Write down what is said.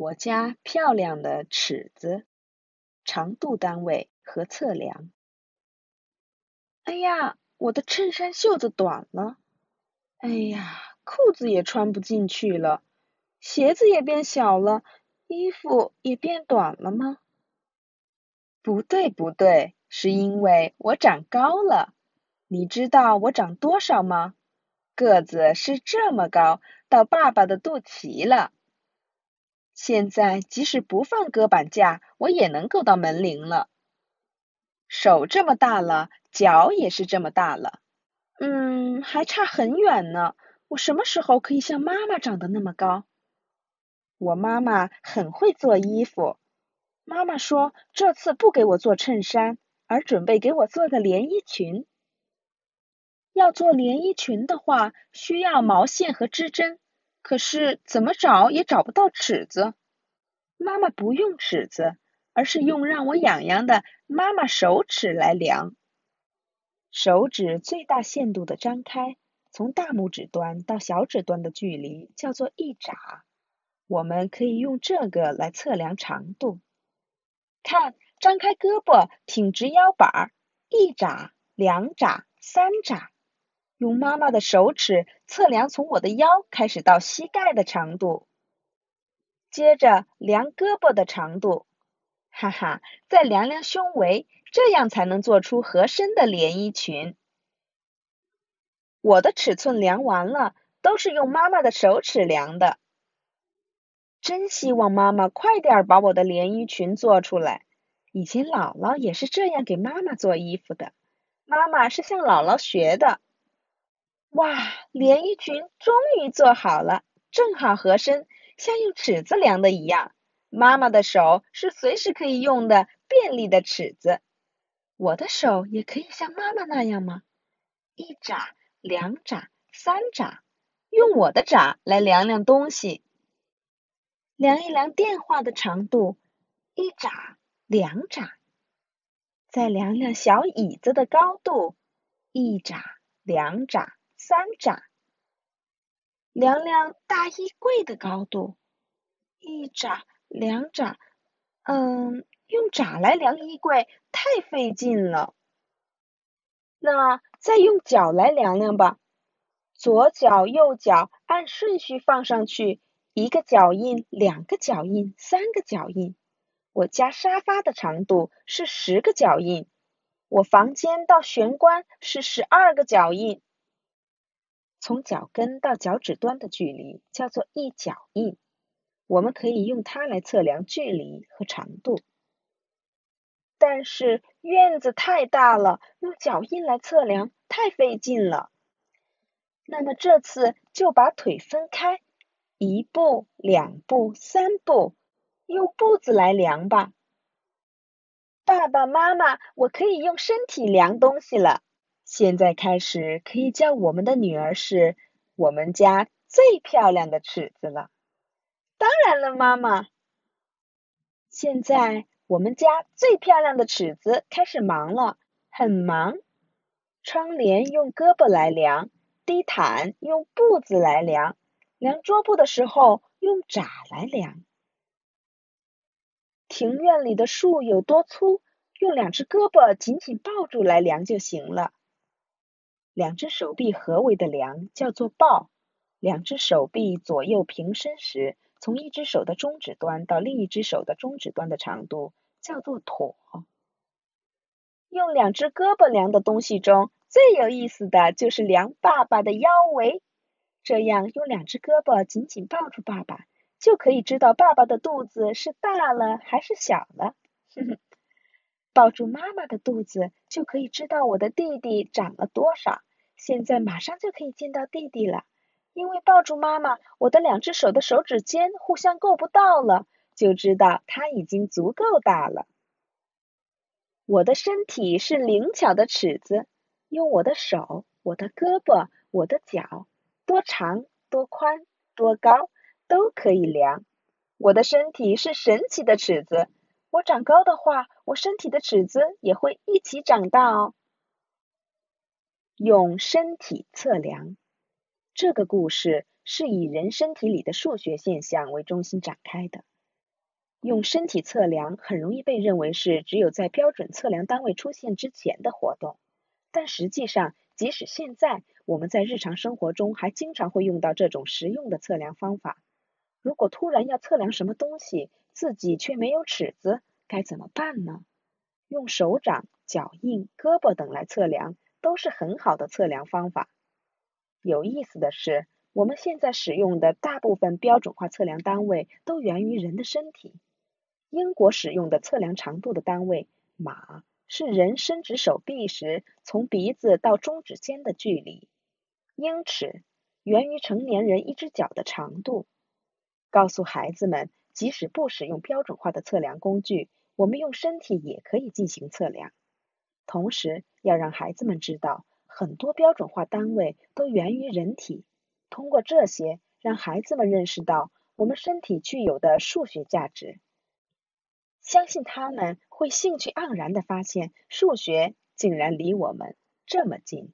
我家漂亮的尺子，长度单位和测量。哎呀，我的衬衫袖子短了。哎呀，裤子也穿不进去了，鞋子也变小了，衣服也变短了吗？不对，不对，是因为我长高了。你知道我长多少吗？个子是这么高，到爸爸的肚脐了。现在即使不放隔板架，我也能够到门铃了。手这么大了，脚也是这么大了。嗯，还差很远呢。我什么时候可以像妈妈长得那么高？我妈妈很会做衣服。妈妈说这次不给我做衬衫，而准备给我做个连衣裙。要做连衣裙的话，需要毛线和织针。可是怎么找也找不到尺子。妈妈不用尺子，而是用让我痒痒的妈妈手指来量。手指最大限度的张开，从大拇指端到小指端的距离叫做一拃。我们可以用这个来测量长度。看，张开胳膊，挺直腰板儿，一拃、两拃、三拃。用妈妈的手尺测量从我的腰开始到膝盖的长度，接着量胳膊的长度，哈哈，再量量胸围，这样才能做出合身的连衣裙。我的尺寸量完了，都是用妈妈的手尺量的。真希望妈妈快点把我的连衣裙做出来。以前姥姥也是这样给妈妈做衣服的，妈妈是向姥姥学的。哇，连衣裙终于做好了，正好合身，像用尺子量的一样。妈妈的手是随时可以用的便利的尺子，我的手也可以像妈妈那样吗？一拃、两拃、三拃，用我的拃来量量东西，量一量电话的长度，一拃、两拃，再量量小椅子的高度，一拃、两拃。三拃，量量大衣柜的高度，一拃、两拃，嗯，用拃来量衣柜太费劲了。那再用脚来量量吧，左脚、右脚按顺序放上去，一个脚印，两个脚印，三个脚印。我家沙发的长度是十个脚印，我房间到玄关是十二个脚印。从脚跟到脚趾端的距离叫做一脚印，我们可以用它来测量距离和长度。但是院子太大了，用脚印来测量太费劲了。那么这次就把腿分开，一步、两步、三步，用步子来量吧。爸爸妈妈，我可以用身体量东西了。现在开始可以叫我们的女儿是我们家最漂亮的尺子了。当然了，妈妈。现在我们家最漂亮的尺子开始忙了，很忙。窗帘用胳膊来量，地毯用步子来量，量桌布的时候用拃来量。庭院里的树有多粗，用两只胳膊紧紧抱住来量就行了。两只手臂合围的量叫做抱，两只手臂左右平伸时，从一只手的中指端到另一只手的中指端的长度叫做妥。用两只胳膊量的东西中最有意思的就是量爸爸的腰围，这样用两只胳膊紧紧抱住爸爸，就可以知道爸爸的肚子是大了还是小了。哼哼。抱住妈妈的肚子，就可以知道我的弟弟长了多少。现在马上就可以见到弟弟了，因为抱住妈妈，我的两只手的手指尖互相够不到了，就知道他已经足够大了。我的身体是灵巧的尺子，用我的手、我的胳膊、我的脚，多长、多宽、多高都可以量。我的身体是神奇的尺子，我长高的话，我身体的尺子也会一起长大哦。用身体测量，这个故事是以人身体里的数学现象为中心展开的。用身体测量很容易被认为是只有在标准测量单位出现之前的活动，但实际上，即使现在我们在日常生活中还经常会用到这种实用的测量方法。如果突然要测量什么东西，自己却没有尺子，该怎么办呢？用手掌、脚印、胳膊等来测量，都是很好的测量方法。有意思的是，我们现在使用的大部分标准化测量单位都源于人的身体。英国使用的测量长度的单位码，是人伸直手臂时从鼻子到中指间的距离。英尺源于成年人一只脚的长度。告诉孩子们，即使不使用标准化的测量工具，我们用身体也可以进行测量。同时，要让孩子们知道。很多标准化单位都源于人体，通过这些，让孩子们认识到我们身体具有的数学价值。相信他们会兴趣盎然地发现，数学竟然离我们这么近。